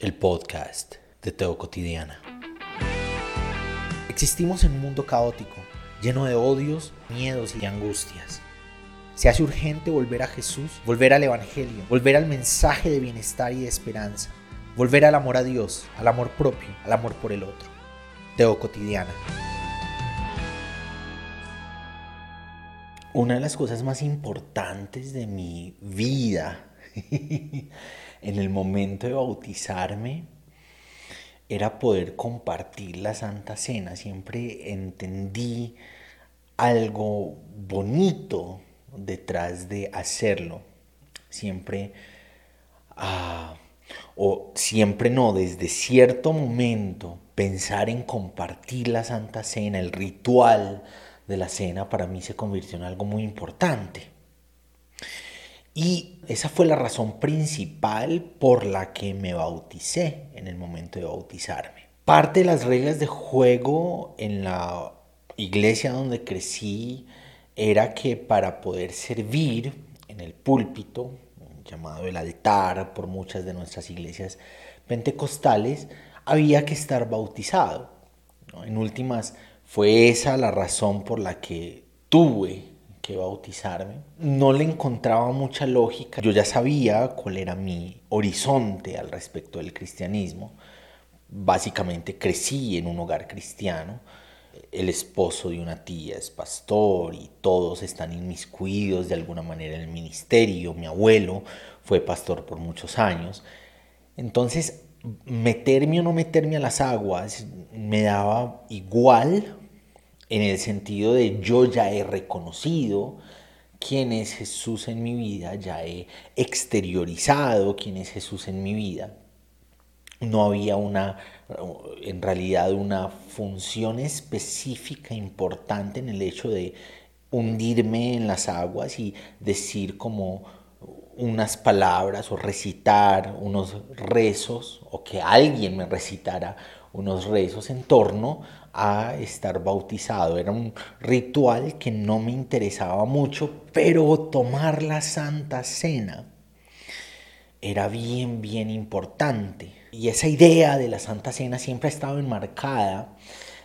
el podcast de Teo Cotidiana. Existimos en un mundo caótico, lleno de odios, miedos y angustias. Se hace urgente volver a Jesús, volver al Evangelio, volver al mensaje de bienestar y de esperanza, volver al amor a Dios, al amor propio, al amor por el otro. Teo Cotidiana. Una de las cosas más importantes de mi vida en el momento de bautizarme era poder compartir la Santa Cena. Siempre entendí algo bonito detrás de hacerlo. Siempre, ah, o siempre no, desde cierto momento, pensar en compartir la Santa Cena, el ritual de la cena, para mí se convirtió en algo muy importante. Y esa fue la razón principal por la que me bauticé en el momento de bautizarme. Parte de las reglas de juego en la iglesia donde crecí era que para poder servir en el púlpito, llamado el altar por muchas de nuestras iglesias pentecostales, había que estar bautizado. En últimas, fue esa la razón por la que tuve bautizarme. No le encontraba mucha lógica. Yo ya sabía cuál era mi horizonte al respecto del cristianismo. Básicamente crecí en un hogar cristiano. El esposo de una tía es pastor y todos están inmiscuidos de alguna manera en el ministerio. Mi abuelo fue pastor por muchos años. Entonces, meterme o no meterme a las aguas me daba igual en el sentido de yo ya he reconocido quién es Jesús en mi vida, ya he exteriorizado quién es Jesús en mi vida. No había una, en realidad, una función específica importante en el hecho de hundirme en las aguas y decir como unas palabras o recitar unos rezos o que alguien me recitara unos rezos en torno a estar bautizado. Era un ritual que no me interesaba mucho, pero tomar la Santa Cena era bien, bien importante. Y esa idea de la Santa Cena siempre ha estado enmarcada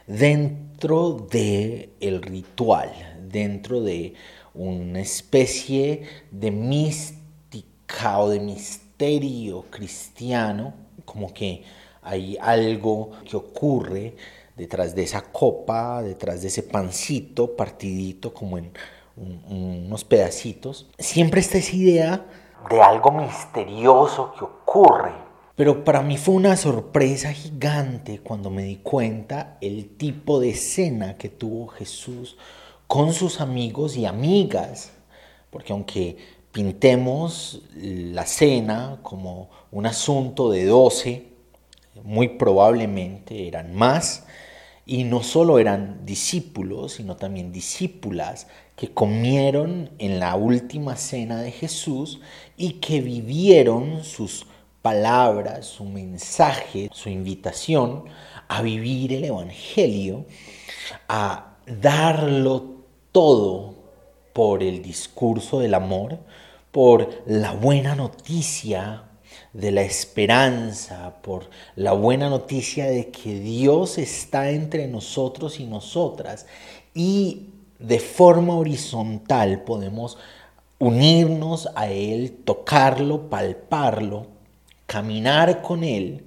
dentro del el ritual, dentro de una especie de mística o de misterio cristiano, como que hay algo que ocurre detrás de esa copa, detrás de ese pancito partidito como en unos pedacitos. Siempre está esa idea de algo misterioso que ocurre. Pero para mí fue una sorpresa gigante cuando me di cuenta el tipo de cena que tuvo Jesús con sus amigos y amigas. Porque aunque pintemos la cena como un asunto de doce, muy probablemente eran más, y no solo eran discípulos, sino también discípulas que comieron en la última cena de Jesús y que vivieron sus palabras, su mensaje, su invitación a vivir el Evangelio, a darlo todo por el discurso del amor, por la buena noticia de la esperanza, por la buena noticia de que Dios está entre nosotros y nosotras y de forma horizontal podemos unirnos a Él, tocarlo, palparlo, caminar con Él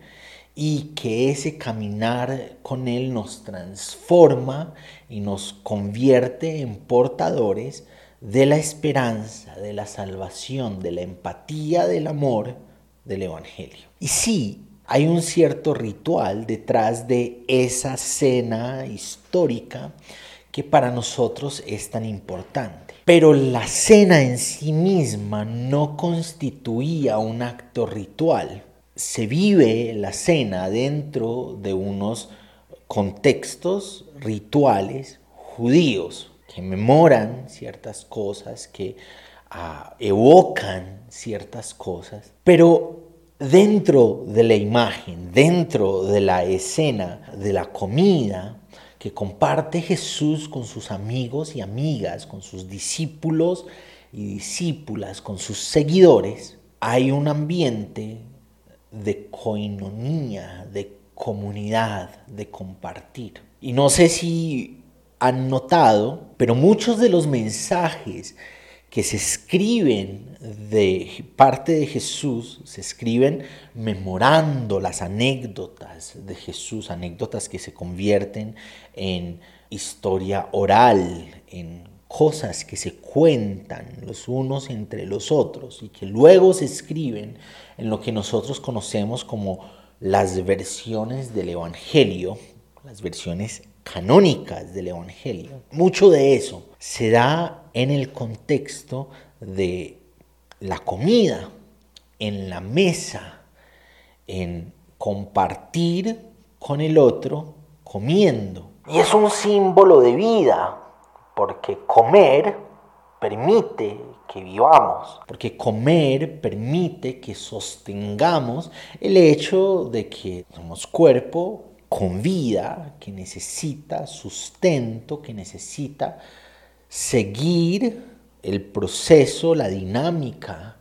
y que ese caminar con Él nos transforma y nos convierte en portadores de la esperanza, de la salvación, de la empatía, del amor del Evangelio. Y sí, hay un cierto ritual detrás de esa cena histórica que para nosotros es tan importante. Pero la cena en sí misma no constituía un acto ritual. Se vive la cena dentro de unos contextos rituales judíos que memoran ciertas cosas, que evocan ciertas cosas, pero dentro de la imagen, dentro de la escena de la comida que comparte Jesús con sus amigos y amigas, con sus discípulos y discípulas, con sus seguidores, hay un ambiente de coinonía, de comunidad, de compartir. Y no sé si han notado, pero muchos de los mensajes que se escriben de parte de Jesús, se escriben memorando las anécdotas de Jesús, anécdotas que se convierten en historia oral, en cosas que se cuentan los unos entre los otros y que luego se escriben en lo que nosotros conocemos como las versiones del Evangelio, las versiones canónicas del Evangelio. Mucho de eso se da en el contexto de la comida, en la mesa, en compartir con el otro comiendo. Y es un símbolo de vida, porque comer permite que vivamos, porque comer permite que sostengamos el hecho de que somos cuerpo con vida, que necesita sustento, que necesita seguir el proceso, la dinámica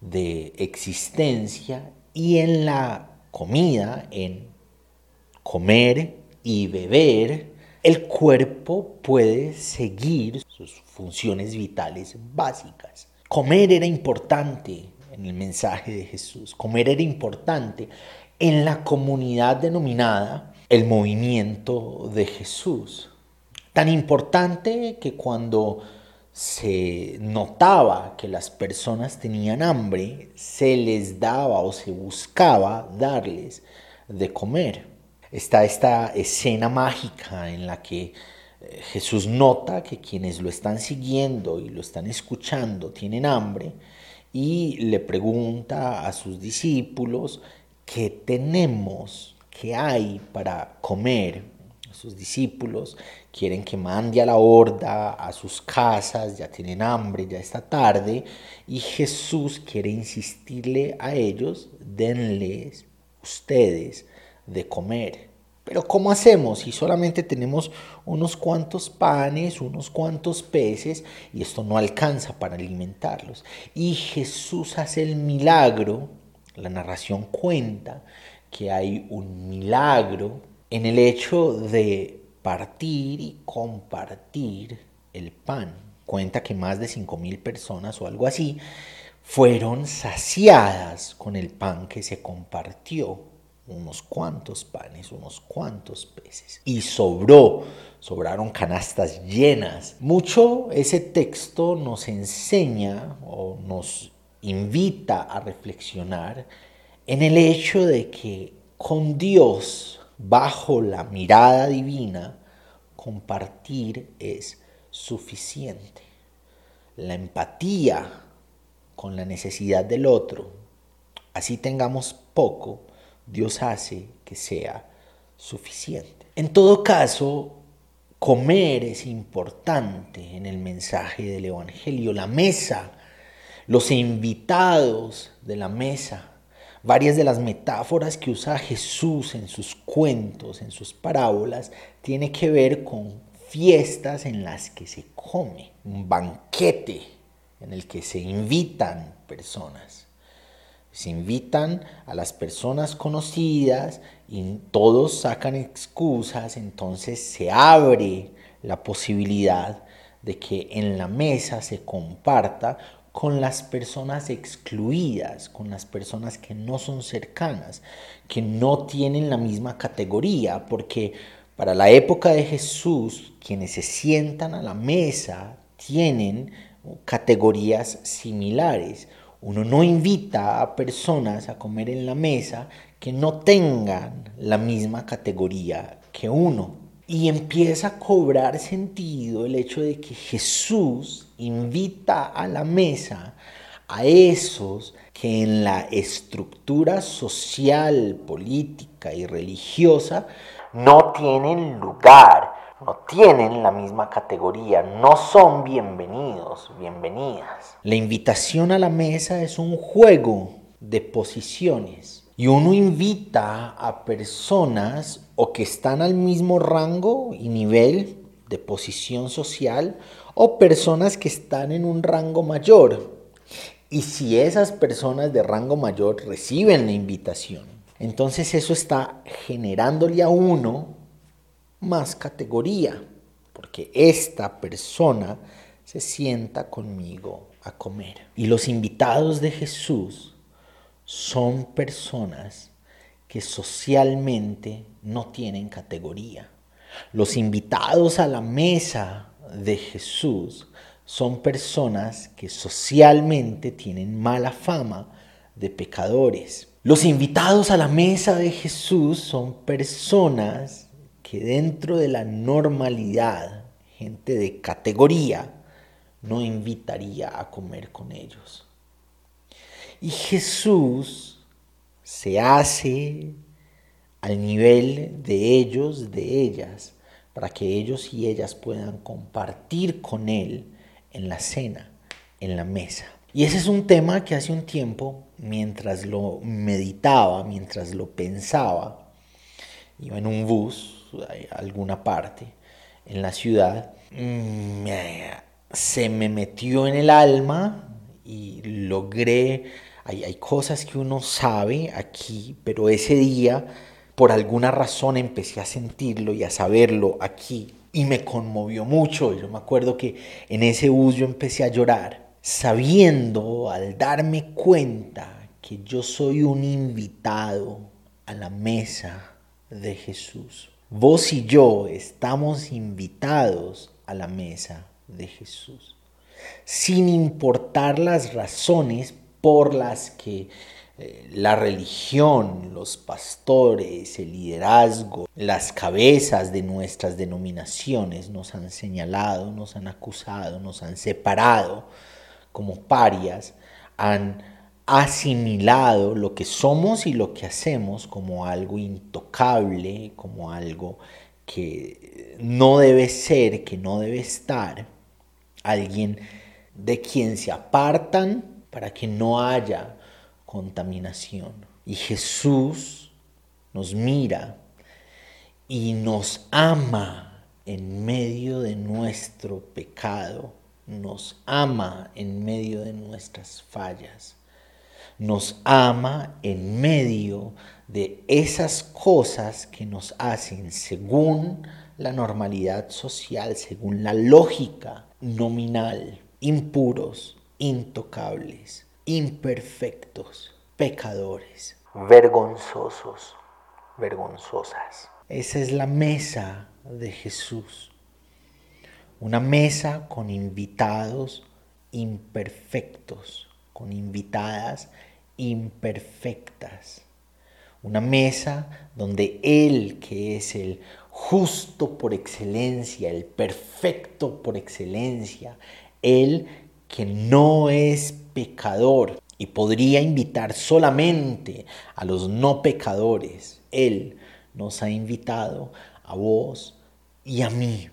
de existencia y en la comida, en comer y beber, el cuerpo puede seguir sus funciones vitales básicas. Comer era importante en el mensaje de Jesús, comer era importante en la comunidad denominada el movimiento de Jesús. Tan importante que cuando se notaba que las personas tenían hambre, se les daba o se buscaba darles de comer. Está esta escena mágica en la que eh, Jesús nota que quienes lo están siguiendo y lo están escuchando tienen hambre y le pregunta a sus discípulos ¿qué tenemos? ¿Qué hay para comer? Sus discípulos quieren que mande a la horda a sus casas, ya tienen hambre, ya está tarde, y Jesús quiere insistirle a ellos, denles ustedes de comer. Pero ¿cómo hacemos si solamente tenemos unos cuantos panes, unos cuantos peces y esto no alcanza para alimentarlos? Y Jesús hace el milagro la narración cuenta que hay un milagro en el hecho de partir y compartir el pan. Cuenta que más de 5.000 personas o algo así fueron saciadas con el pan que se compartió. Unos cuantos panes, unos cuantos peces. Y sobró, sobraron canastas llenas. Mucho ese texto nos enseña o nos invita a reflexionar en el hecho de que con Dios, bajo la mirada divina, compartir es suficiente. La empatía con la necesidad del otro, así tengamos poco, Dios hace que sea suficiente. En todo caso, comer es importante en el mensaje del Evangelio. La mesa los invitados de la mesa, varias de las metáforas que usa Jesús en sus cuentos, en sus parábolas, tiene que ver con fiestas en las que se come, un banquete en el que se invitan personas. Se invitan a las personas conocidas y todos sacan excusas, entonces se abre la posibilidad de que en la mesa se comparta con las personas excluidas, con las personas que no son cercanas, que no tienen la misma categoría, porque para la época de Jesús, quienes se sientan a la mesa tienen categorías similares. Uno no invita a personas a comer en la mesa que no tengan la misma categoría que uno. Y empieza a cobrar sentido el hecho de que Jesús invita a la mesa a esos que en la estructura social, política y religiosa no tienen lugar, no tienen la misma categoría, no son bienvenidos, bienvenidas. La invitación a la mesa es un juego de posiciones y uno invita a personas o que están al mismo rango y nivel de posición social o personas que están en un rango mayor. Y si esas personas de rango mayor reciben la invitación, entonces eso está generándole a uno más categoría, porque esta persona se sienta conmigo a comer. Y los invitados de Jesús son personas que socialmente no tienen categoría. Los invitados a la mesa de Jesús son personas que socialmente tienen mala fama de pecadores. Los invitados a la mesa de Jesús son personas que dentro de la normalidad, gente de categoría, no invitaría a comer con ellos. Y Jesús se hace al nivel de ellos, de ellas, para que ellos y ellas puedan compartir con Él en la cena, en la mesa. Y ese es un tema que hace un tiempo, mientras lo meditaba, mientras lo pensaba, iba en un bus a alguna parte en la ciudad, mm, se me metió en el alma y logré, hay, hay cosas que uno sabe aquí, pero ese día por alguna razón empecé a sentirlo y a saberlo aquí y me conmovió mucho. Yo me acuerdo que en ese bus yo empecé a llorar, sabiendo al darme cuenta que yo soy un invitado a la mesa de Jesús. Vos y yo estamos invitados a la mesa de Jesús, sin importar las razones por las que eh, la religión, los pastores, el liderazgo, las cabezas de nuestras denominaciones nos han señalado, nos han acusado, nos han separado como parias, han asimilado lo que somos y lo que hacemos como algo intocable, como algo que no debe ser, que no debe estar, alguien de quien se apartan para que no haya contaminación. Y Jesús nos mira y nos ama en medio de nuestro pecado, nos ama en medio de nuestras fallas, nos ama en medio de esas cosas que nos hacen según la normalidad social, según la lógica nominal, impuros, intocables imperfectos, pecadores, vergonzosos, vergonzosas. Esa es la mesa de Jesús. Una mesa con invitados imperfectos, con invitadas imperfectas. Una mesa donde Él, que es el justo por excelencia, el perfecto por excelencia, Él que no es pecador y podría invitar solamente a los no pecadores. Él nos ha invitado a vos y a mí.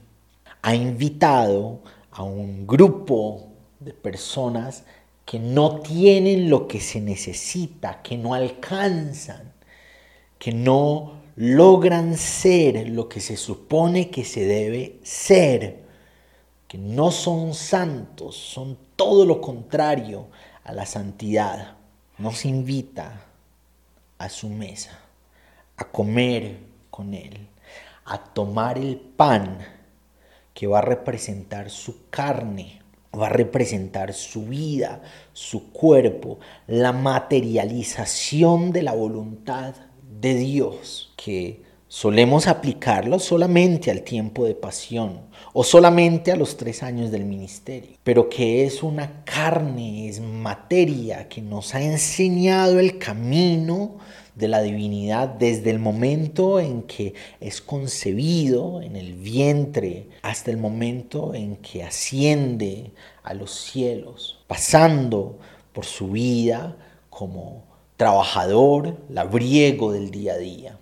Ha invitado a un grupo de personas que no tienen lo que se necesita, que no alcanzan, que no logran ser lo que se supone que se debe ser que no son santos, son todo lo contrario a la santidad, nos invita a su mesa, a comer con Él, a tomar el pan que va a representar su carne, va a representar su vida, su cuerpo, la materialización de la voluntad de Dios que solemos aplicarlo solamente al tiempo de pasión o solamente a los tres años del ministerio, pero que es una carne, es materia que nos ha enseñado el camino de la divinidad desde el momento en que es concebido en el vientre hasta el momento en que asciende a los cielos, pasando por su vida como trabajador, labriego del día a día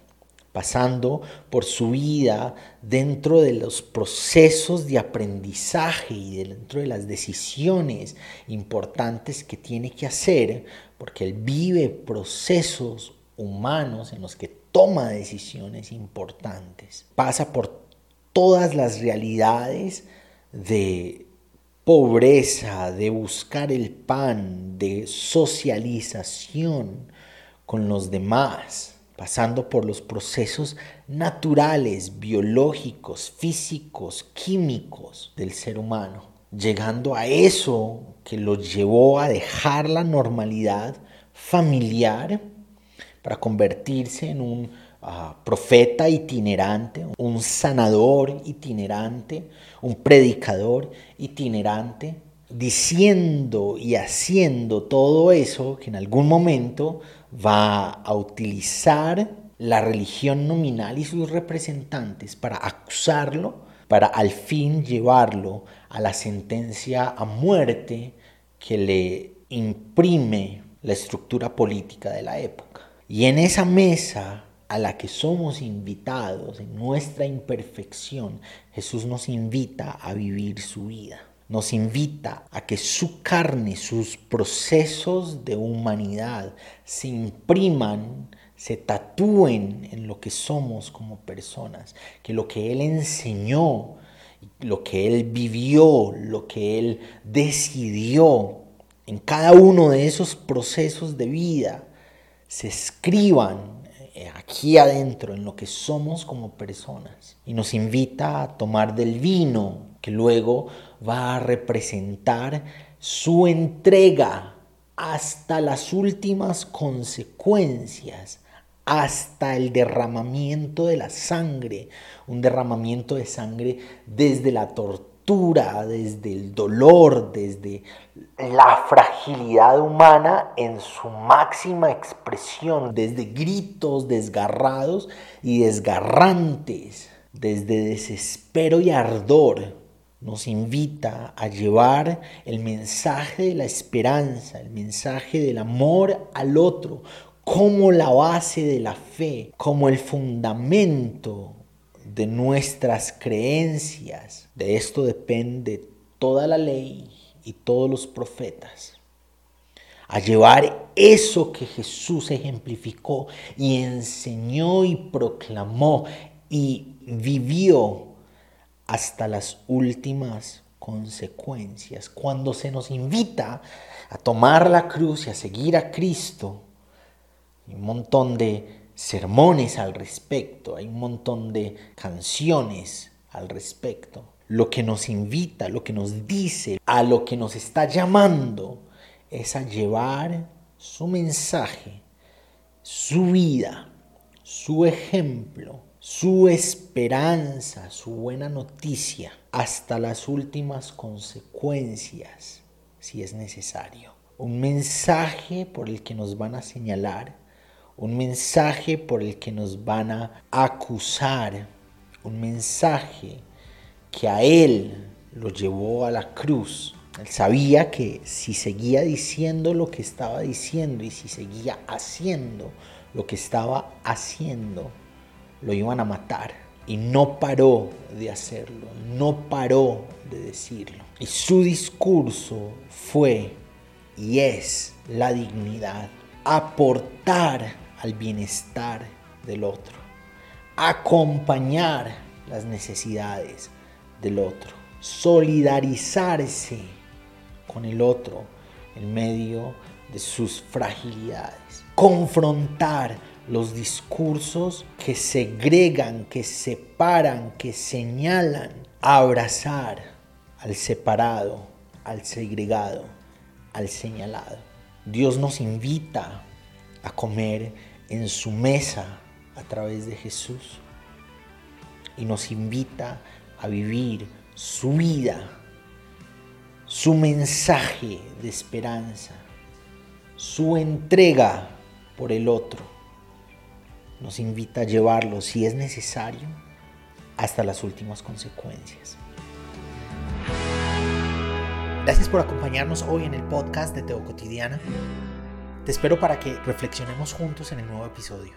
pasando por su vida dentro de los procesos de aprendizaje y dentro de las decisiones importantes que tiene que hacer, porque él vive procesos humanos en los que toma decisiones importantes, pasa por todas las realidades de pobreza, de buscar el pan, de socialización con los demás, pasando por los procesos naturales, biológicos, físicos, químicos del ser humano, llegando a eso que lo llevó a dejar la normalidad familiar para convertirse en un ah, profeta itinerante, un sanador itinerante, un predicador itinerante, diciendo y haciendo todo eso que en algún momento va a utilizar la religión nominal y sus representantes para acusarlo, para al fin llevarlo a la sentencia a muerte que le imprime la estructura política de la época. Y en esa mesa a la que somos invitados en nuestra imperfección, Jesús nos invita a vivir su vida. Nos invita a que su carne, sus procesos de humanidad se impriman, se tatúen en lo que somos como personas, que lo que Él enseñó, lo que Él vivió, lo que Él decidió en cada uno de esos procesos de vida se escriban eh, aquí adentro en lo que somos como personas. Y nos invita a tomar del vino que luego va a representar su entrega hasta las últimas consecuencias, hasta el derramamiento de la sangre, un derramamiento de sangre desde la tortura desde el dolor, desde la fragilidad humana en su máxima expresión, desde gritos desgarrados y desgarrantes, desde desespero y ardor, nos invita a llevar el mensaje de la esperanza, el mensaje del amor al otro, como la base de la fe, como el fundamento de nuestras creencias. De esto depende toda la ley y todos los profetas. A llevar eso que Jesús ejemplificó y enseñó y proclamó y vivió hasta las últimas consecuencias. Cuando se nos invita a tomar la cruz y a seguir a Cristo, un montón de sermones al respecto, hay un montón de canciones al respecto. Lo que nos invita, lo que nos dice, a lo que nos está llamando es a llevar su mensaje, su vida, su ejemplo, su esperanza, su buena noticia, hasta las últimas consecuencias, si es necesario. Un mensaje por el que nos van a señalar un mensaje por el que nos van a acusar, un mensaje que a él lo llevó a la cruz. Él sabía que si seguía diciendo lo que estaba diciendo y si seguía haciendo lo que estaba haciendo, lo iban a matar. Y no paró de hacerlo, no paró de decirlo. Y su discurso fue y es la dignidad, aportar al bienestar del otro, acompañar las necesidades del otro, solidarizarse con el otro en medio de sus fragilidades, confrontar los discursos que segregan, que separan, que señalan, abrazar al separado, al segregado, al señalado. Dios nos invita a comer en su mesa a través de Jesús y nos invita a vivir su vida, su mensaje de esperanza, su entrega por el otro. Nos invita a llevarlo, si es necesario, hasta las últimas consecuencias. Gracias por acompañarnos hoy en el podcast de Teo Cotidiana. Te espero para que reflexionemos juntos en el nuevo episodio.